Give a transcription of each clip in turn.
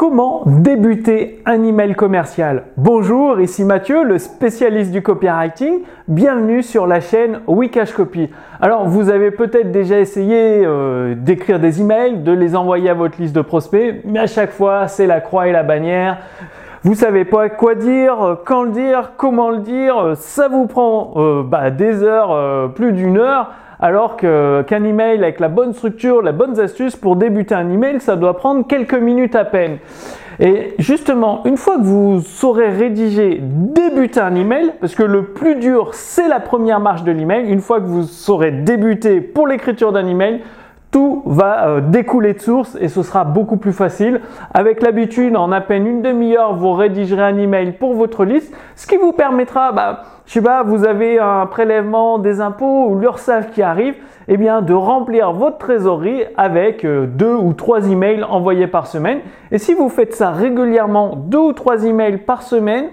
Comment débuter un email commercial Bonjour, ici Mathieu, le spécialiste du copywriting. Bienvenue sur la chaîne Wikash Copy. Alors, vous avez peut-être déjà essayé euh, d'écrire des emails, de les envoyer à votre liste de prospects, mais à chaque fois, c'est la croix et la bannière. Vous savez pas quoi dire, quand le dire, comment le dire. Ça vous prend euh, bah, des heures, euh, plus d'une heure alors qu'un email avec la bonne structure, la bonne astuce pour débuter un email, ça doit prendre quelques minutes à peine. Et justement, une fois que vous saurez rédiger, débuter un email, parce que le plus dur, c'est la première marche de l'email, une fois que vous saurez débuter pour l'écriture d'un email, tout va euh, découler de source et ce sera beaucoup plus facile. Avec l'habitude, en à peine une demi-heure, vous rédigerez un email pour votre liste, ce qui vous permettra, bah, je sais pas, vous avez un prélèvement des impôts ou l'URSSAF qui arrive, eh bien, de remplir votre trésorerie avec euh, deux ou trois emails envoyés par semaine. Et si vous faites ça régulièrement, deux ou trois emails par semaine,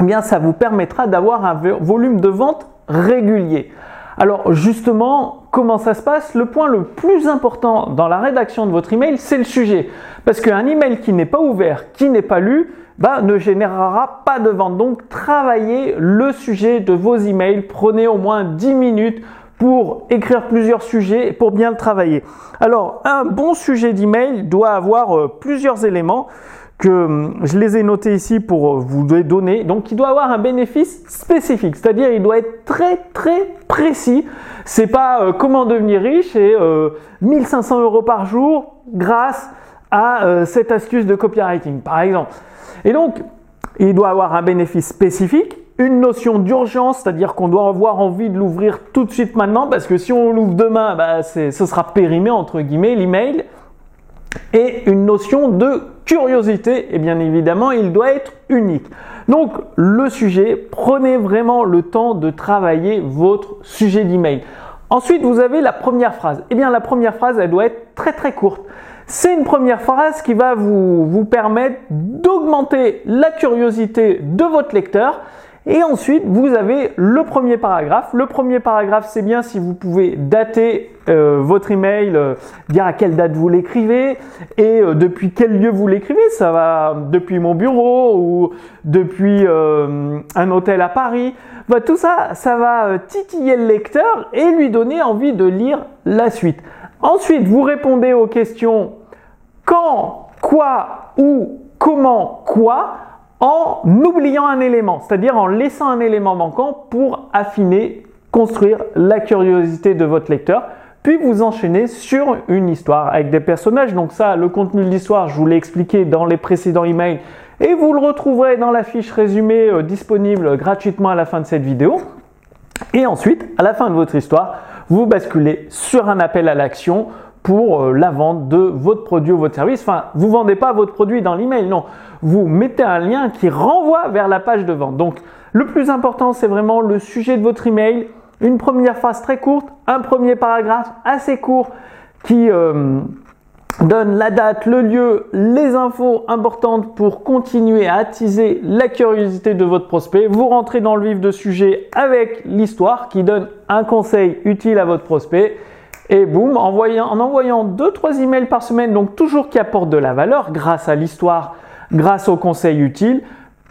eh bien, ça vous permettra d'avoir un volume de vente régulier. Alors justement, comment ça se passe Le point le plus important dans la rédaction de votre email, c'est le sujet. Parce qu'un email qui n'est pas ouvert, qui n'est pas lu, bah, ne générera pas de vente. Donc travaillez le sujet de vos emails. Prenez au moins 10 minutes pour écrire plusieurs sujets et pour bien le travailler. Alors, un bon sujet d'email doit avoir euh, plusieurs éléments que hum, je les ai notés ici pour euh, vous donner. Donc, il doit avoir un bénéfice spécifique, c'est-à-dire il doit être très très précis. C'est pas euh, comment devenir riche et 1500 euros par jour grâce à cette astuce de copywriting, par exemple. Et donc, il doit avoir un bénéfice spécifique une notion d'urgence, c'est-à-dire qu'on doit avoir envie de l'ouvrir tout de suite maintenant, parce que si on l'ouvre demain, bah, ce sera périmé entre guillemets l'email, et une notion de curiosité, et bien évidemment, il doit être unique. Donc, le sujet, prenez vraiment le temps de travailler votre sujet d'email. Ensuite, vous avez la première phrase. Et eh bien, la première phrase, elle doit être très très courte. C'est une première phrase qui va vous, vous permettre d'augmenter la curiosité de votre lecteur et ensuite, vous avez le premier paragraphe. Le premier paragraphe, c'est bien si vous pouvez dater euh, votre email, euh, dire à quelle date vous l'écrivez et euh, depuis quel lieu vous l'écrivez. Ça va depuis mon bureau ou depuis un hôtel à Paris. Bah, tout ça, ça va titiller le lecteur et lui donner envie de lire la suite. Ensuite, vous répondez aux questions quand, quoi, où, comment, quoi en oubliant un élément, c'est-à-dire en laissant un élément manquant pour affiner, construire la curiosité de votre lecteur. Puis vous enchaînez sur une histoire avec des personnages. Donc ça, le contenu de l'histoire, je vous l'ai expliqué dans les précédents emails et vous le retrouverez dans la fiche résumée euh, disponible gratuitement à la fin de cette vidéo. Et ensuite, à la fin de votre histoire, vous basculez sur un appel à l'action pour euh, la vente de votre produit ou votre service. Enfin, vous ne vendez pas votre produit dans l'email, non. Vous mettez un lien qui renvoie vers la page de vente. Donc, le plus important, c'est vraiment le sujet de votre email, une première phrase très courte, un premier paragraphe assez court qui euh, donne la date, le lieu, les infos importantes pour continuer à attiser la curiosité de votre prospect. Vous rentrez dans le vif de sujet avec l'histoire qui donne un conseil utile à votre prospect et boum, en envoyant 2-3 emails par semaine, donc toujours qui apportent de la valeur grâce à l'histoire, grâce aux conseils utiles,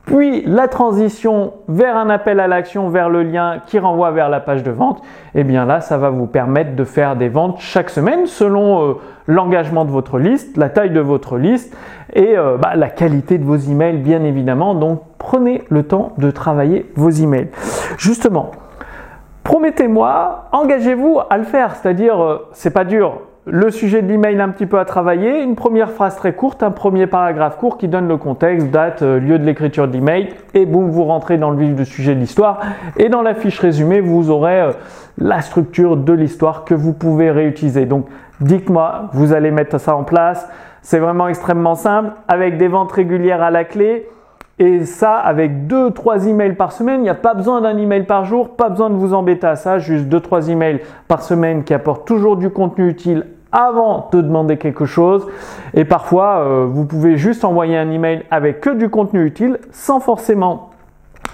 puis la transition vers un appel à l'action, vers le lien qui renvoie vers la page de vente, et eh bien là, ça va vous permettre de faire des ventes chaque semaine selon euh, l'engagement de votre liste, la taille de votre liste et euh, bah, la qualité de vos emails, bien évidemment. Donc, prenez le temps de travailler vos emails. Justement, Promettez-moi, engagez-vous à le faire, c'est-à-dire, euh, c'est pas dur. Le sujet de l'email un petit peu à travailler, une première phrase très courte, un premier paragraphe court qui donne le contexte, date, euh, lieu de l'écriture de l'email, et boum, vous rentrez dans le vif du sujet de l'histoire. Et dans la fiche résumée, vous aurez euh, la structure de l'histoire que vous pouvez réutiliser. Donc, dites-moi, vous allez mettre ça en place. C'est vraiment extrêmement simple, avec des ventes régulières à la clé. Et ça, avec 2-3 emails par semaine, il n'y a pas besoin d'un email par jour, pas besoin de vous embêter à ça, juste 2-3 emails par semaine qui apportent toujours du contenu utile avant de demander quelque chose. Et parfois, euh, vous pouvez juste envoyer un email avec que du contenu utile sans forcément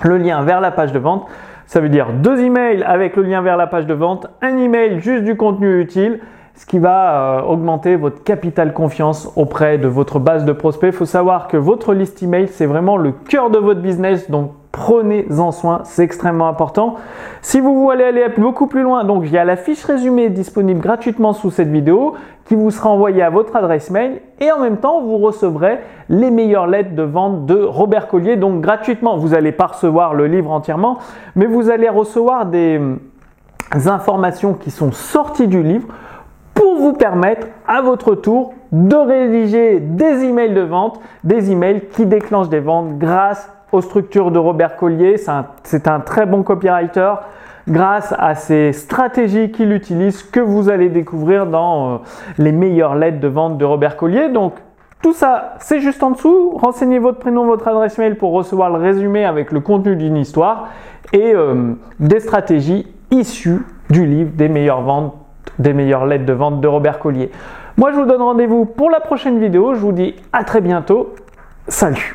le lien vers la page de vente. Ça veut dire deux emails avec le lien vers la page de vente, un email juste du contenu utile ce qui va euh, augmenter votre capital confiance auprès de votre base de prospects. Il faut savoir que votre liste email, c'est vraiment le cœur de votre business, donc prenez-en soin, c'est extrêmement important. Si vous voulez aller beaucoup plus loin, donc il y a la fiche résumée disponible gratuitement sous cette vidéo qui vous sera envoyée à votre adresse mail et en même temps vous recevrez les meilleures lettres de vente de Robert Collier donc gratuitement. Vous n'allez pas recevoir le livre entièrement, mais vous allez recevoir des hum, informations qui sont sorties du livre pour vous permettre à votre tour de rédiger des emails de vente, des emails qui déclenchent des ventes grâce aux structures de Robert Collier. C'est un, très bon copywriter grâce à ces stratégies qu'il utilise que vous allez découvrir dans euh, les meilleures lettres de vente de Robert Collier. Donc tout ça, c'est juste en dessous. Renseignez votre prénom, votre adresse mail pour recevoir le résumé avec le contenu d'une histoire et euh, des stratégies issues du livre des meilleures ventes, des meilleures lettres de vente de Robert Collier. Moi, je vous donne rendez-vous pour la prochaine vidéo. Je vous dis à très bientôt. Salut